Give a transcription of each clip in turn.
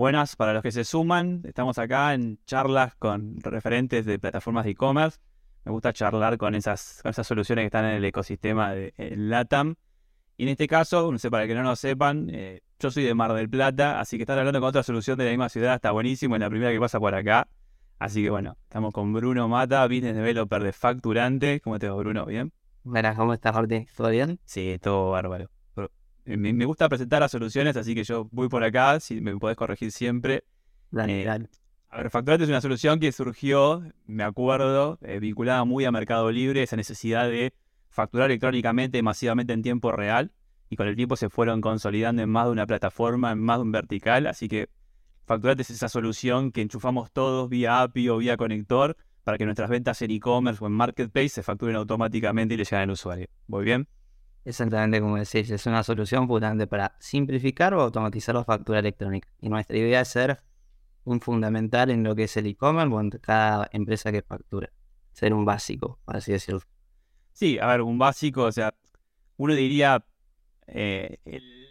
Buenas para los que se suman. Estamos acá en charlas con referentes de plataformas de e-commerce. Me gusta charlar con esas, esas soluciones que están en el ecosistema de LATAM. Y en este caso, no sé, para que no lo sepan, eh, yo soy de Mar del Plata, así que estar hablando con otra solución de la misma ciudad está buenísimo, es la primera que pasa por acá. Así que bueno, estamos con Bruno Mata, business developer de Facturante. ¿Cómo te va, Bruno? ¿Bien? Buenas, ¿cómo estás, Martín? ¿Todo bien? Sí, todo bárbaro. Eh, me, gusta presentar las soluciones, así que yo voy por acá, si me podés corregir siempre. Dale, eh, A ver, Facturante es una solución que surgió, me acuerdo, eh, vinculada muy a Mercado Libre, esa necesidad de facturar electrónicamente masivamente en tiempo real. Y con el tiempo se fueron consolidando en más de una plataforma, en más de un vertical. Así que Facturante es esa solución que enchufamos todos vía API o vía conector para que nuestras ventas en e-commerce o en marketplace se facturen automáticamente y le lleguen al usuario. ¿Voy bien? Exactamente como decís, es una solución puramente para simplificar o automatizar la factura electrónica. Y nuestra idea es ser un fundamental en lo que es el e-commerce o en cada empresa que factura. Ser un básico, por así decirlo. Sí, a ver, un básico, o sea, uno diría, eh,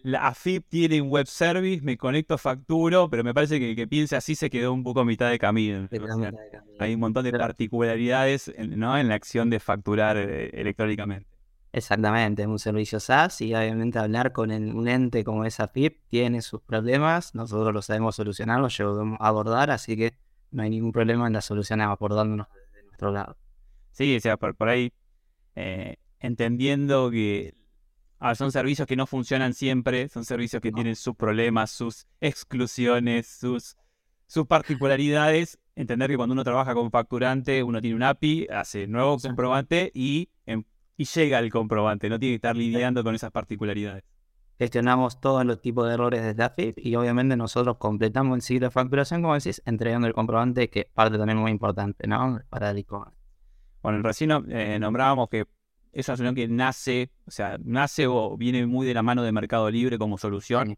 la AFIP tiene un web service, me conecto, facturo, pero me parece que, que piense así se quedó un poco a mitad de camino. hay un montón de particularidades ¿no? en la acción de facturar eh, electrónicamente. Exactamente, es un servicio SaaS y obviamente hablar con un ente como esa FIP tiene sus problemas, nosotros lo sabemos solucionar, lo llevamos a abordar, así que no hay ningún problema en la solución abordándonos desde nuestro lado. Sí, o sea, por, ahí eh, entendiendo que son servicios que no funcionan siempre, son servicios que tienen sus problemas, sus exclusiones, sus, sus particularidades. Entender que cuando uno trabaja como facturante, uno tiene un API, hace nuevo comprobante y en y llega el comprobante, no tiene que estar lidiando con esas particularidades. Gestionamos todos los tipos de errores desde AFIP y obviamente nosotros completamos el ciclo de facturación, como decís, entregando el comprobante, que es parte también muy importante, ¿no? Para el e-commerce. Bueno, recién eh, nombrábamos que es una solución que nace, o sea, nace o viene muy de la mano de Mercado Libre como solución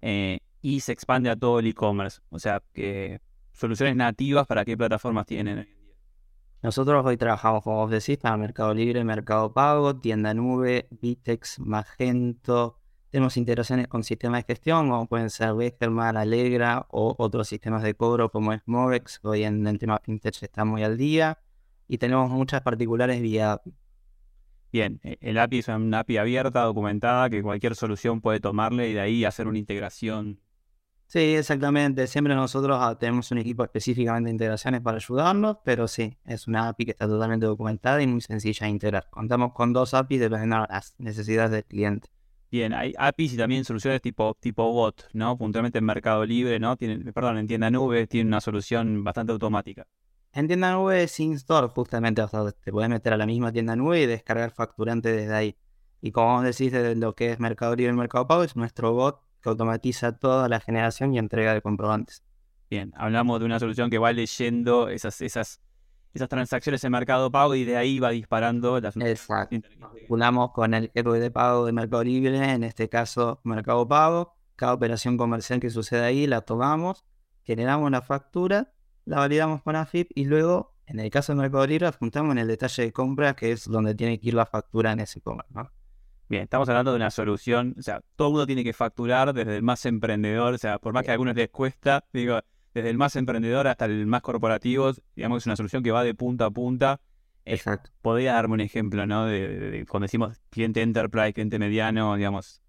eh, y se expande a todo el e-commerce. O sea, que soluciones nativas para qué plataformas tienen nosotros hoy trabajamos, como vos decís, para Mercado Libre, Mercado Pago, Tienda Nube, Vitex, Magento. Tenemos integraciones con sistemas de gestión, como pueden ser Beckerman, Alegra o otros sistemas de cobro como es Movex. Hoy en el tema FinTech está muy al día. Y tenemos muchas particulares vía API. Bien, e, el API es una API abierta, documentada, que cualquier solución puede tomarle y de ahí hacer una integración Sí, exactamente. Siempre nosotros ah, tenemos un equipo específicamente de integraciones para ayudarnos, pero sí, es una API que está totalmente documentada y muy sencilla de integrar. Contamos con dos APIs dependiendo de las necesidades del cliente. Bien, hay APIs y también soluciones tipo, tipo bot, ¿no? Puntualmente en Mercado Libre, ¿no? Tienen, perdón, en tienda nube tiene una solución bastante automática. En tienda nube es in-store, justamente. te puedes meter a la misma tienda nube y descargar facturante desde ahí. Y como vos decís, desde lo que es Mercado Libre y Mercado Pago, es nuestro bot automatiza toda la generación y entrega de comprobantes. Bien, hablamos de una solución que va leyendo esas, esas, esas transacciones en Mercado Pago y de ahí va disparando las... Exacto. Unamos con el héroe de pago de Mercado Libre, en este caso Mercado Pago. Cada operación comercial que sucede ahí la tomamos, generamos la factura, la validamos con AFIP y luego, en el caso de Mercado Libre, apuntamos en el detalle de compra, que es donde tiene que ir la factura en ese comercio. ¿no? Bien, estamos hablando de una solución, o sea, todo el mundo tiene que facturar desde el más emprendedor, o sea, por más que a algunos les cuesta, digo, desde el más emprendedor hasta el más corporativo, digamos, es una solución que va de punta a punta. Eh, Exacto. podría darme un ejemplo, ¿no? De, cuando decimos cliente enterprise, cliente mediano, digamos.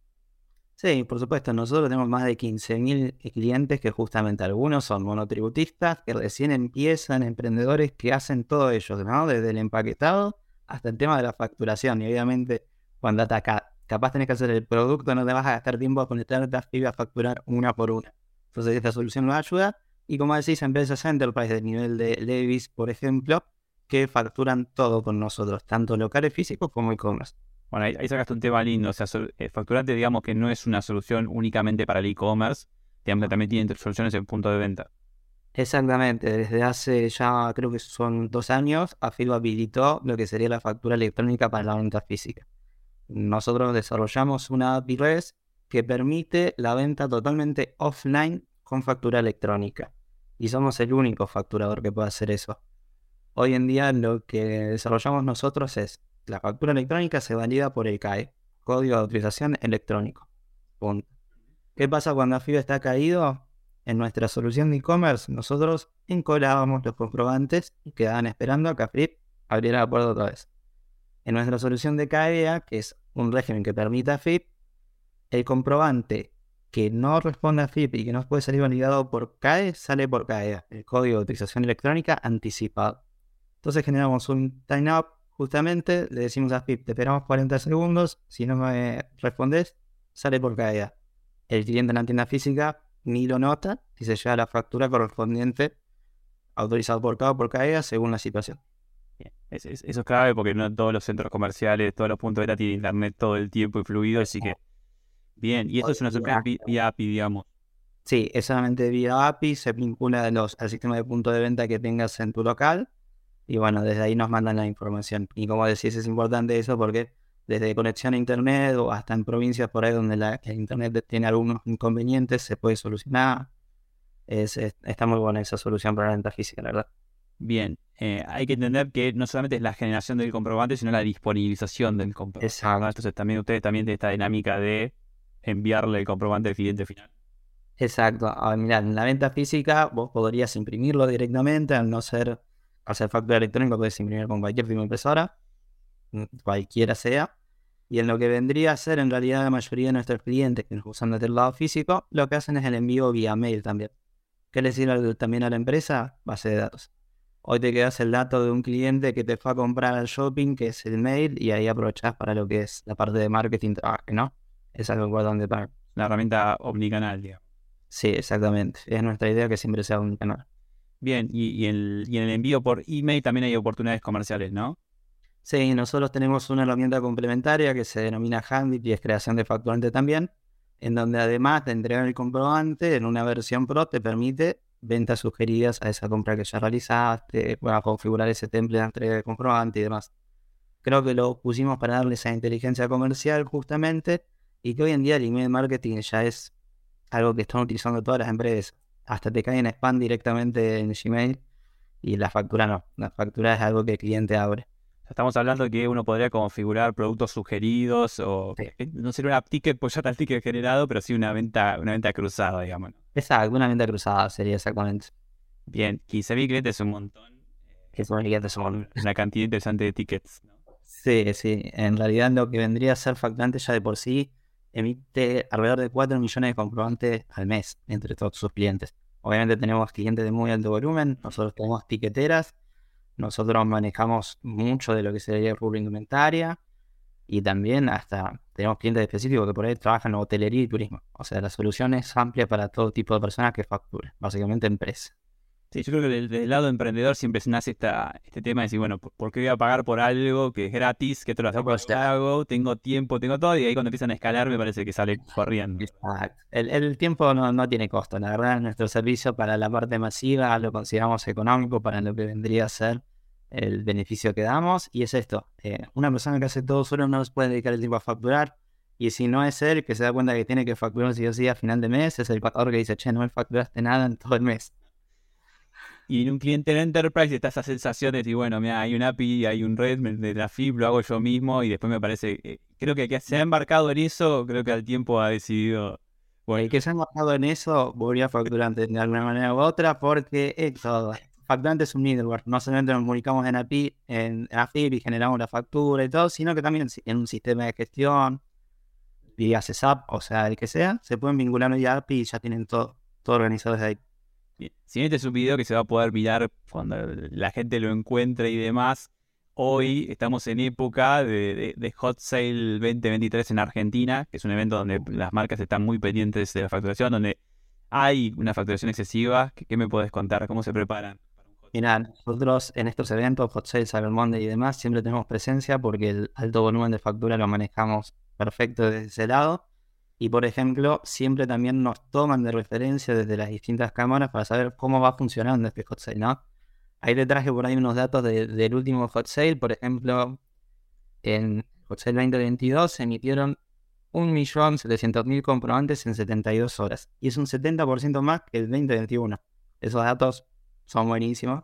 Sí, por supuesto, nosotros tenemos más de 15.000 clientes que justamente algunos son monotributistas, que recién empiezan, emprendedores que hacen todo ello, ¿no? Desde el empaquetado hasta el tema de la facturación. Y obviamente cuando acá, capaz tenés que hacer el producto, no te vas a gastar tiempo a conectarte y a facturar una por una. Entonces esta solución nos ayuda. Y como decís, empresas enterprise del nivel de Levis, por ejemplo, que facturan todo con nosotros, tanto locales físicos como e-commerce. Bueno, ahí, sacaste un tema lindo. O sea, el facturante, digamos que no es una solución únicamente para el e-commerce, digamos que también tiene soluciones en punto de venta. Exactamente, desde hace ya creo que son dos años, AFIP habilitó lo que sería la factura electrónica para la venta física. Nosotros desarrollamos una API REST que permite la venta totalmente offline con factura electrónica. Y somos el único facturador que puede hacer eso. Hoy en día lo que desarrollamos nosotros es la factura electrónica se valida por el CAE, Código de Autorización Electrónico. ¿Qué pasa cuando AFIB está caído? En nuestra solución de e-commerce, nosotros encolábamos los comprobantes y quedaban esperando a que AFIP abriera la puerta otra vez. En nuestra solución de CAEA, que es un régimen que permite a FIP, el comprobante que no responde a FIP y que no puede salir validado por CAE, sale por CAEA, el código de utilización electrónica anticipado. Entonces generamos un time up, justamente, le decimos a FIP, te esperamos 40 segundos, si no me respondes, sale por CAEA. El cliente en la tienda física ni lo nota y se lleva la factura correspondiente autorizado por cada por CAEA según la situación. Eso es clave porque no todos los centros comerciales, todos los puntos de venta tienen internet todo el tiempo y fluido, así que bien, y eso es una solución vía API, digamos. Sí, es solamente vía API, se vincula los, al sistema de punto de venta que tengas en tu local y bueno, desde ahí nos mandan la información. Y como decís, es importante eso porque desde conexión a internet o hasta en provincias por ahí donde la, el internet tiene algunos inconvenientes, se puede solucionar. Es, está muy buena esa solución para la venta física, la verdad. Bien, eh, hay que entender que no solamente es la generación del comprobante, sino la disponibilización del comprobante. Exacto. Entonces también ustedes también tienen esta dinámica de enviarle el comprobante al cliente final. Exacto. A mira, en la venta física vos podrías imprimirlo directamente, al no ser hacer factura electrónica, puedes imprimir con cualquier firma impresora, mm, cualquiera sea. Y en lo que vendría a ser en realidad la mayoría de nuestros clientes que nos usan desde el lado físico, lo que hacen es el envío vía mail también. ¿Qué le sirve también a la empresa? Base de datos. Hoy te quedas el dato de un cliente que te fue a comprar al shopping, que es el mail, y ahí aprovechás para lo que es la parte de marketing, ¿no? Es algo importante para... La herramienta omnicanal, digamos. Sí, exactamente. Es nuestra idea que siempre sea omnicanal. Bien, y, y, en el envío por email también hay oportunidades comerciales, ¿no? Sí, nosotros tenemos una herramienta complementaria que se denomina Handit y es creación de facturante también, en donde además de entregar el comprobante, en una versión Pro te permite ventas sugeridas a esa compra que ya realizaste, a configurar ese template de entrega de comprobante y demás. Creo que lo pusimos para darle esa inteligencia comercial justamente y que hoy en día el email marketing ya es algo que están utilizando todas las empresas. Hasta te caen spam directamente en Gmail y la factura no. La factura es algo que el cliente abre. Estamos hablando de que uno podría configurar productos sugeridos o no sería una ticket, pues ya está el ticket generado, pero sí una venta, una venta cruzada, digamos. Exacto, una venta cruzada sería exactamente. Bien, 15.000 clientes es un montón. Es una cantidad interesante de tickets. Sí, sí. En realidad lo que vendría a ser facturante ya de por sí emite alrededor de 4 millones de comprobantes al mes entre todos sus clientes. Obviamente tenemos clientes de muy alto volumen, nosotros tenemos tiqueteras nosotros manejamos mucho de lo que sería rubro indumentaria y también hasta tenemos clientes específicos que por ahí trabajan en hotelería y turismo. O sea, la solución es amplia para todo tipo de personas que facturen, básicamente empresas. Sí, yo creo que del, lado emprendedor siempre se nace esta, este tema de decir, bueno, ¿por qué voy a pagar por algo que es gratis, que te lo hago, tengo tiempo, tengo todo? Y ahí cuando empiezan a escalar me parece que sale corriendo. El, el tiempo no, no, tiene costo. La verdad, nuestro servicio para la parte masiva lo consideramos económico para lo que vendría a ser el beneficio que damos. Y es esto, eh, una persona que hace todo solo no puede dedicar el tiempo a facturar. Y si no es él que se da cuenta que tiene que facturar si o sí a final de mes, es el pagador que dice, che, no me facturaste nada en todo el mes. Y en un cliente de Enterprise está esa sensación de decir, bueno, mira, hay un API, hay un red de la FIB, lo hago yo mismo y después me parece, eh, creo que, que se ha embarcado en eso, creo que al tiempo ha decidido... Bueno, el que se ha embarcado en eso volvería a facturar de alguna manera u otra porque es todo. Facturante es un middleware. No solamente nos comunicamos en API, en AFIB y generamos la factura y todo, sino que también en un sistema de gestión, vía CSAP, o sea, el que sea, se pueden vincular a API y ya tienen todo, todo organizado desde ahí. Si este es un video que se va a poder mirar cuando la gente lo encuentre y demás, hoy estamos en época de, Hot Sale 2023 en Argentina, que es un evento donde las marcas están muy pendientes de la facturación, donde hay una facturación excesiva. ¿Qué, me puedes contar? ¿Cómo se preparan? Mira, nosotros en estos eventos, Hot Sale, Cyber Monday y demás, siempre tenemos presencia porque el alto volumen de factura lo manejamos perfecto desde ese lado. Y por ejemplo, siempre también nos toman de referencia desde las distintas cámaras para saber cómo va funcionando este hot sale, ¿no? Ahí le traje por ahí unos datos del último hot sale. Por ejemplo, en hot sale 2022 se emitieron 1.700.000 comprobantes en 72 horas. Y es un 70% más que el 2021. Esos datos son buenísimos.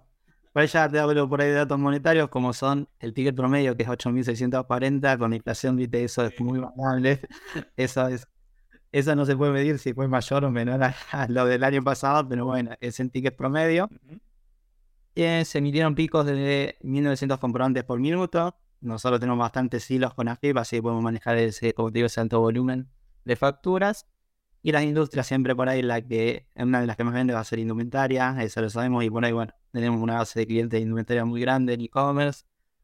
Por ya te hablo por ahí de datos monetarios, como son el ticket promedio, que es 8.640, con inflación, viste, eso es muy variable. Eso es eso no se puede medir si fue mayor o menor a, lo del año pasado, pero bueno, es en ticket promedio. Eh, se emitieron picos de 1900 comprobantes por minuto. Nosotros tenemos bastantes hilos con AFIP, así que podemos manejar ese, como ese alto volumen de facturas. Y las industrias siempre por ahí, la que una de las que más vende va a ser indumentaria, eso lo sabemos, y por ahí, bueno, tenemos una base de clientes de indumentaria muy grande en e-commerce.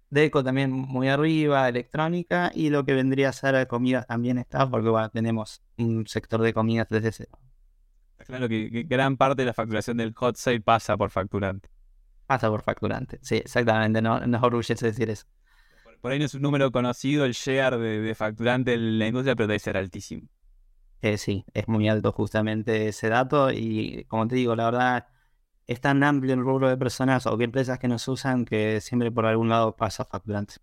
Deco también muy arriba, electrónica, y lo que vendría a ser comidas también está, porque tenemos un sector de comidas desde cero. Claro que, gran parte de la facturación del hot sale pasa por facturante. Pasa por facturante, sí, exactamente, no, nos orgullece decir eso. Por, ahí no es un número conocido el share de, facturante en la industria, pero debe ser altísimo. Eh, sí, es muy alto justamente ese dato y como te digo, la verdad es tan amplio el rubro de personas o empresas que nos usan que siempre por algún lado pasa facturante.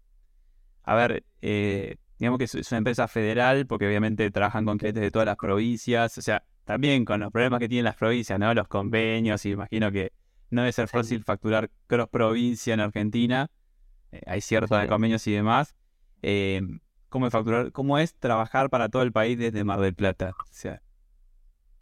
A ver, eh, digamos que es una empresa federal porque obviamente trabajan con clientes de todas las provincias, o sea, también con los problemas que tienen las provincias, ¿no? Los convenios, y imagino que no debe ser fácil facturar cross provincia en Argentina, eh, hay ciertos convenios y demás. Eh, ¿cómo, es facturar, ¿Cómo es trabajar para todo el país desde Mar del Plata? O sea,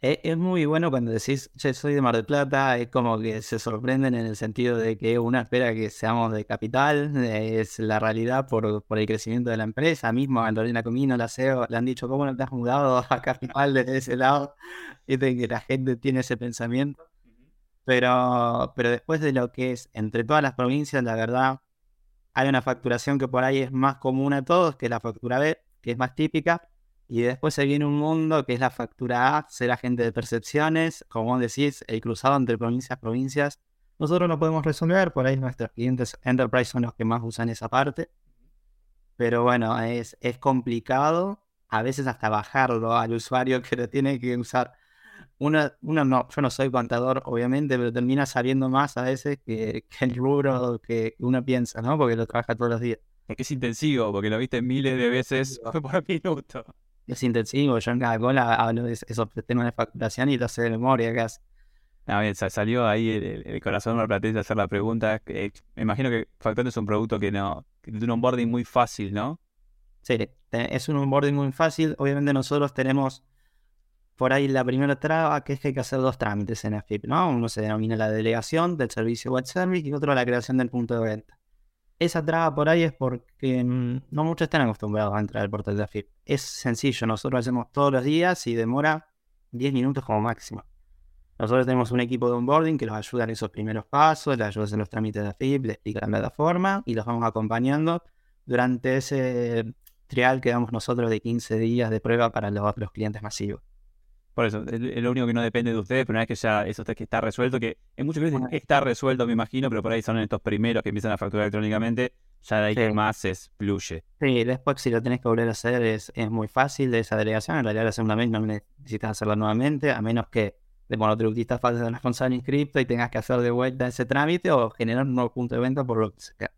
es, muy bueno cuando decís, che, soy de Mar del Plata, es como que se sorprenden en el sentido de que uno espera que seamos de capital, es la realidad por, por el crecimiento de la empresa. Mismo a Comino, la CEO, le han dicho, ¿cómo no te has mudado a capital desde ese lado? Y de que la gente tiene ese pensamiento. Pero, pero después de lo que es entre todas las provincias, la verdad, hay una facturación que por ahí es más común a todos, que la factura B, que es más típica y después se viene un mundo que es la factura A, ser agente de percepciones, como decís, el cruzado entre provincias, provincias. Nosotros lo podemos resolver, por ahí nuestros clientes enterprise son los que más usan esa parte. Pero bueno, es, es complicado a veces hasta bajarlo al usuario que lo tiene que usar. Uno, uno no, yo no soy contador, obviamente, pero termina sabiendo más a veces que, que el rubro que uno piensa, ¿no? Porque lo trabaja todos los días. Es intensivo, porque lo viste miles de veces por minuto es intensivo. Yo en cada cola hablo de esos temas de facturación y lo sé de memoria casi. Ah, bien, salió ahí el, corazón me de hacer la pregunta. me imagino que Factor es un producto que no, que tiene un onboarding muy fácil, ¿no? Sí, es un onboarding muy fácil. Obviamente nosotros tenemos por ahí la primera traba, que es que hay que hacer dos trámites en AFIP, ¿no? Uno se denomina la delegación del servicio web service y otro la creación del punto de venta esa traba por ahí es porque mm, no muchos están acostumbrados a entrar al portal de AFIP. Es sencillo, nosotros lo hacemos todos los días y demora 10 minutos como máximo. Nosotros tenemos un equipo de onboarding que los ayuda en esos primeros pasos, les ayuda en los trámites de AFIP, les explica la plataforma y los vamos acompañando durante ese trial que damos nosotros de 15 días de prueba para los, los clientes masivos. Por eso, es lo único que no depende de ustedes, pero una vez que ya eso que está resuelto, que en muchos casos está resuelto, me imagino, pero por ahí son estos primeros que empiezan a facturar electrónicamente, ya de ahí que más es fluye. Sí, después si lo tenés que volver a hacer es, es muy fácil de esa delegación, en realidad la segunda vez no necesitas hacerla nuevamente, a menos que de monotributistas faltes de responsable inscripto y tengas que hacer de vuelta ese trámite o generar un nuevo punto de venta por lo que sea.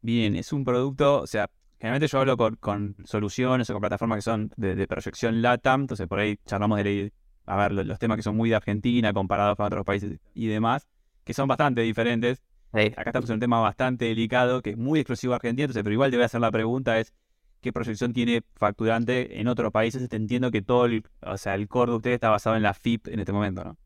Bien, es un producto, o sea, Generalmente yo hablo con, soluciones o con plataformas que son de, proyección LATAM, entonces por ahí charlamos de a ver, los, temas que son muy de Argentina comparados con otros países y demás, que son bastante diferentes. Acá estamos en un tema bastante delicado, que es muy exclusivo a Argentina, entonces, pero igual te voy a hacer la pregunta es, ¿qué proyección tiene facturante en otros países? Te entiendo que todo el, o sea, el core de ustedes está basado en la FIP en este momento, ¿no?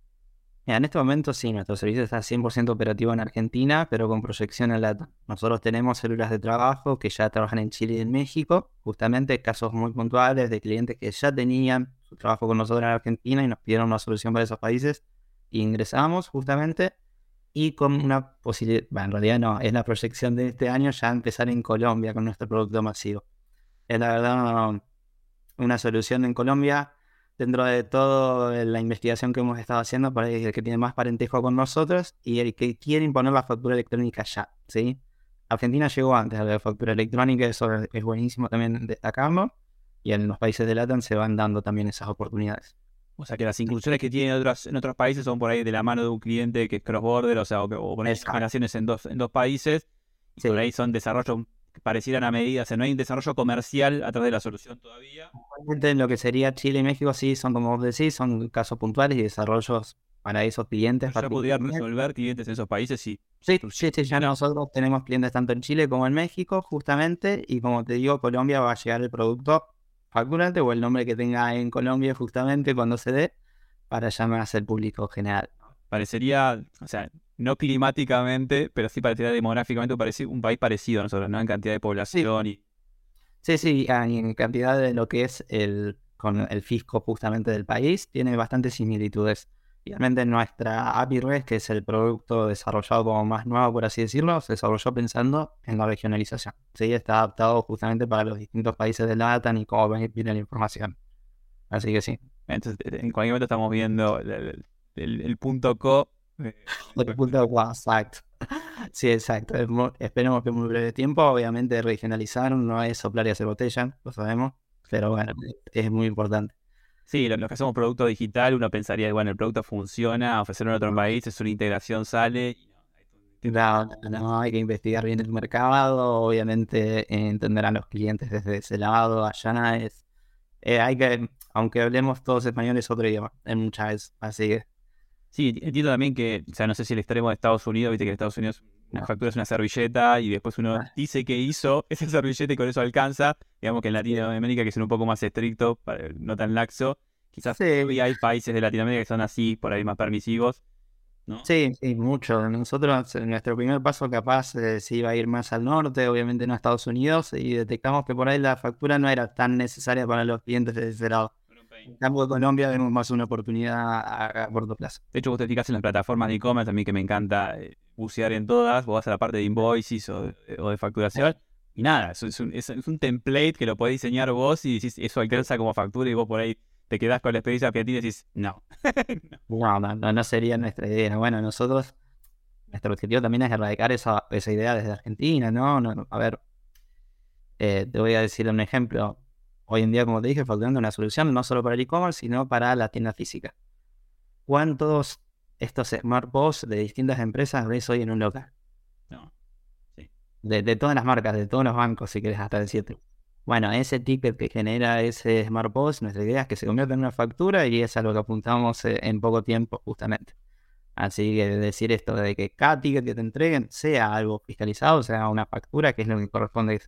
En este momento sí, nuestro servicio está 100% operativo en Argentina, pero con proyección en LATAM. Nosotros tenemos células de trabajo que ya trabajan en Chile y en México, justamente casos muy puntuales de clientes que ya tenían su trabajo con nosotros en Argentina y nos pidieron una solución para esos países. ingresamos justamente y con una posibilidad, en realidad no, es la proyección de este año ya empezar en Colombia con nuestro producto masivo. Es la verdad una solución en Colombia dentro de toda la investigación que hemos estado haciendo, el que tiene más parentejo con nosotros y el que quiere imponer la factura electrónica ya, ¿sí? Argentina llegó antes a la factura electrónica, eso es buenísimo también destacarlo. y en los países de LATAM se van dando también esas oportunidades. O sea que las inclusiones que tienen otros, en otros países son por ahí de la mano de un cliente que es cross-border, o sea, o, o poner generaciones en dos, en dos países, y por ahí son desarrollos que parecieran a medida, o sea, no hay un desarrollo comercial a través de la solución todavía. En lo que sería Chile y México, sí, son como vos decís, son casos puntuales y desarrollos para esos clientes. ¿Ya podrían resolver clientes en esos países? Sí, sí, sí, sí, ya nosotros tenemos clientes tanto en Chile como en México, justamente, y como te digo, Colombia va a llegar el producto facturante o el nombre que tenga en Colombia justamente cuando se dé para llamarse al público general. Parecería, o sea, no climáticamente, pero sí parecería demográficamente un, país parecido a nosotros, ¿no? En cantidad de población y... Sí, sí, en cantidad de lo que es el, con el fisco justamente del país, tiene bastantes similitudes. Realmente nuestra API REST, que es el producto desarrollado como más nuevo, por así decirlo, se desarrolló pensando en la regionalización. Sí, está adaptado justamente para los distintos países de LATAM y cómo viene la información. Así que sí. Entonces, en cualquier momento estamos viendo el, punto co. el punto co, exacto. Sí, exacto. Esperemos que en muy breve tiempo, obviamente, regionalizar no es soplar y hacer botella, lo sabemos, pero bueno, es muy importante. Sí, los que hacemos producto digital, uno pensaría, bueno, el producto funciona, ofrecerlo en otro país, es una integración, sale. No, no, hay que investigar bien el mercado, obviamente entender a los clientes desde ese lado, allá es, eh, hay que, aunque hablemos todos españoles, otro idioma, en muchas veces, así que. Sí, entiendo también que, o sea, no sé si el extremo de Estados Unidos, viste que Estados Unidos una factura es una servilleta y después uno ah. dice que hizo esa servilleta y con eso alcanza. Digamos que en Latinoamérica, que es un poco más estricto, no tan laxo, quizás hay países de Latinoamérica que son así, por ahí más permisivos. ¿no? Sí, sí, mucho. Nosotros, nuestro primer paso capaz eh, se iba a ir más al norte, obviamente no a Estados Unidos, y detectamos que por ahí la factura no era tan necesaria para los clientes de ese lado. En cambio, de Colombia vemos más una oportunidad a, corto plazo. De hecho, vos te fijas en las plataformas de e-commerce, a mí que me encanta eh, bucear en todas, vos vas a la parte de invoices o de, facturación, y nada, es, un, template que lo podés diseñar vos y decís, eso alcanza como factura y vos por ahí te quedás con la experiencia que tienes y decís, no. no, no, no, sería nuestra idea. Bueno, nosotros, nuestro objetivo también es erradicar esa, esa idea desde Argentina, ¿no? no a ver, eh, te voy a decir un ejemplo hoy en día, como te dije, faltando una solución no solo para el e-commerce, sino para la tienda física. ¿Cuántos estos smart POS de distintas empresas ves hoy en un local? No. Sí. De, todas las marcas, de todos los bancos, si quieres hasta decirte. Bueno, ese ticket que genera ese smart POS, nuestra idea es que se convierta en una factura y es a lo que apuntamos eh, en poco tiempo, justamente. Así que decir esto de que cada ticket que te entreguen sea algo fiscalizado, sea una factura, que es lo que corresponde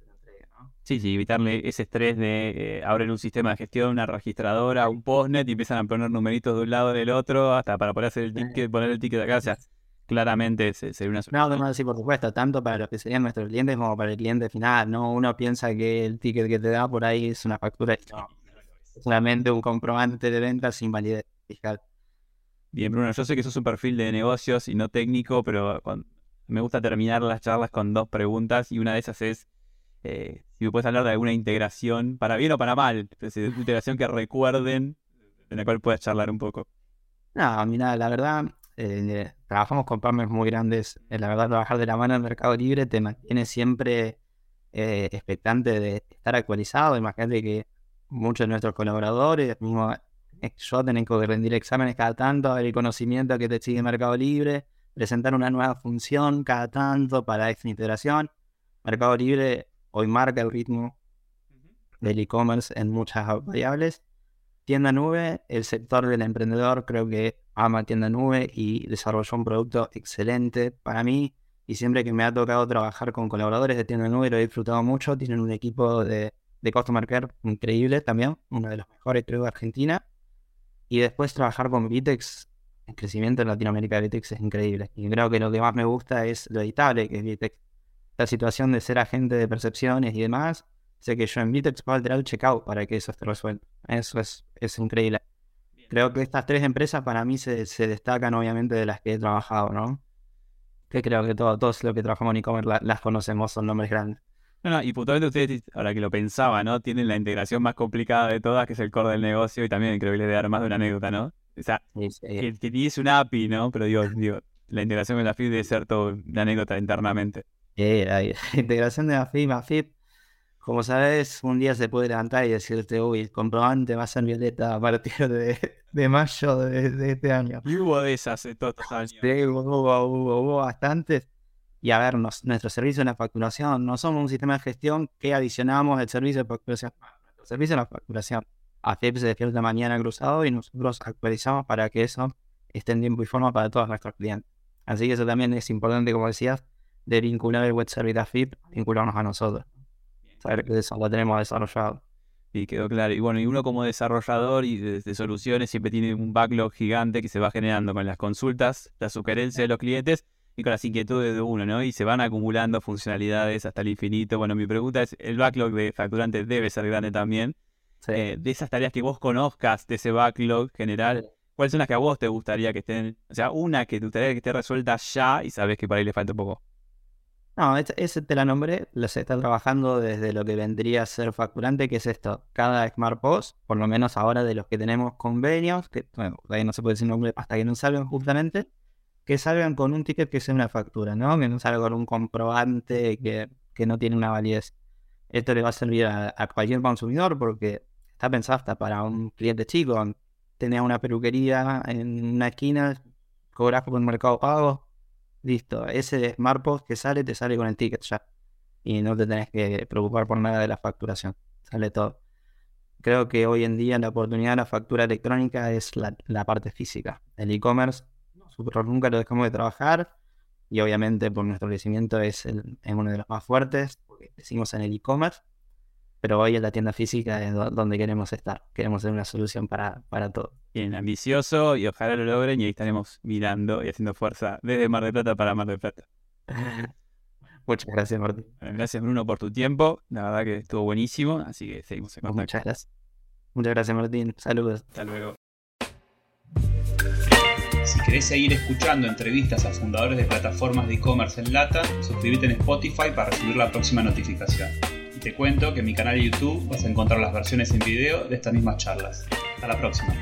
Sí, sí, evitarle ese estrés de eh, abrir un sistema de gestión, una registradora, un postnet y empiezan a poner numeritos de un lado del otro hasta para poder hacer el ticket, poner el ticket acá. O sea, claramente sería una solución. No, no, sí, por supuesto, tanto para los que serían nuestros clientes como para el cliente final. No, uno piensa que el ticket que te da por ahí es una factura. No, solamente un comprobante de venta sin validez fiscal. Bien, Bruno, yo sé que sos un perfil de negocios y no técnico, pero me gusta terminar las charlas con dos preguntas y una de esas es eh, si me puedes hablar de alguna integración, para bien o para mal, una integración que recuerden, en la cual puedas charlar un poco. No, mira, la verdad, eh, trabajamos con partners muy grandes. Eh, la verdad, trabajar de la mano en Mercado Libre te mantiene siempre expectante de estar actualizado. Imagínate que muchos de nuestros colaboradores, mismo yo, tengo que rendir exámenes cada tanto, el conocimiento que te sigue Mercado Libre, presentar una nueva función cada tanto para esta integración. Mercado Libre hoy marca el ritmo del e-commerce en muchas variables. Tienda nube, el sector del emprendedor creo que ama tienda nube y desarrolló un producto excelente para mí. Y siempre que me ha tocado trabajar con colaboradores de tienda nube lo he disfrutado mucho. Tienen un equipo de, de customer care increíble también, uno de los mejores creo de Argentina. Y después trabajar con Vitex, el crecimiento en Latinoamérica de Vitex es increíble. Y creo que lo que más me gusta es lo editable que es Vitex la situación de ser agente de percepciones y demás, sé que yo en Vitex puedo alterar el checkout para que eso esté resuelto. Eso es, es increíble. Creo que estas tres empresas para mí se, destacan obviamente de las que he trabajado, ¿no? Que creo que todo, todos los que trabajamos en e-commerce las conocemos, son nombres grandes. No, y puntualmente ustedes, ahora que lo pensaba, ¿no? Tienen la integración más complicada de todas, que es el core del negocio, y también creo que les dar más de una anécdota, ¿no? O sea, que, que es una API, ¿no? Pero digo, digo, la integración con la FIP debe ser todo una anécdota internamente. La integración de AFIP, AFIP, como sabes, un día se puede levantar y decirte, uy, el comprobante va a ser violeta a partir de, mayo de, este año. Y hubo de esas en todos los años. Sí, hubo, hubo, hubo, bastantes. Y a ver, nuestro servicio de la facturación, no somos un sistema de gestión que adicionamos el servicio de facturación. Nuestro servicio de la facturación. AFIP se despierta mañana cruzado y nosotros actualizamos para que eso esté en tiempo y forma para todos nuestros clientes. Así que eso también es importante, como decías, de vincular el web service AFIP, vincularnos a nosotros saber que eso lo tenemos desarrollado. Y quedó claro. Y bueno, y uno como desarrollador y de, soluciones siempre tiene un backlog gigante que se va generando con las consultas, las sugerencias de los clientes y con las inquietudes de uno, ¿no? Y se van acumulando funcionalidades hasta el infinito. Bueno, mi pregunta es, ¿el backlog de facturante debe ser grande también? Eh, de esas tareas que vos conozcas de ese backlog general, ¿cuáles son las que a vos te gustaría que estén? O sea, una que te gustaría que esté resuelta ya y sabes que para ahí le falta un poco. No, ese te la nombré, se está trabajando desde lo que vendría a ser facturante, que es esto. Cada Smart Post, por lo menos ahora de los que tenemos convenios, que bueno, ahí no se puede decir nombre hasta que no salgan justamente, que salgan con un ticket que sea una factura, ¿no? Que no salga con un comprobante que, que no tiene una validez. Esto le va a servir a, cualquier consumidor porque está pensado hasta para un cliente chico. Tenés una peluquería en una esquina, cobras por un mercado pago, Listo, ese Post que sale te sale con el ticket ya. Y no te tenés que preocupar por nada de la facturación. Sale todo. Creo que hoy en día la oportunidad de la factura electrónica es la, parte física. El e-commerce, nosotros nunca lo dejamos de trabajar. Y obviamente por nuestro crecimiento es, el, es uno de los más fuertes, porque decimos en el e-commerce pero hoy en la tienda física es donde queremos estar. Queremos ser una solución para, para todo. Bien, ambicioso y ojalá lo logren y ahí estaremos mirando y haciendo fuerza desde Mar del Plata para Mar del Plata. Muchas gracias, Martín. Gracias, Bruno, por tu tiempo. La verdad que estuvo buenísimo, así que seguimos en contacto. Muchas gracias. Muchas gracias, Martín. Saludos. Hasta luego. Si querés seguir escuchando entrevistas a fundadores de plataformas de e-commerce en Lata, suscríbete en Spotify para recibir la próxima notificación. Y te cuento que en mi canal de YouTube vas a encontrar las versiones en video de estas mismas charlas. Hasta la próxima.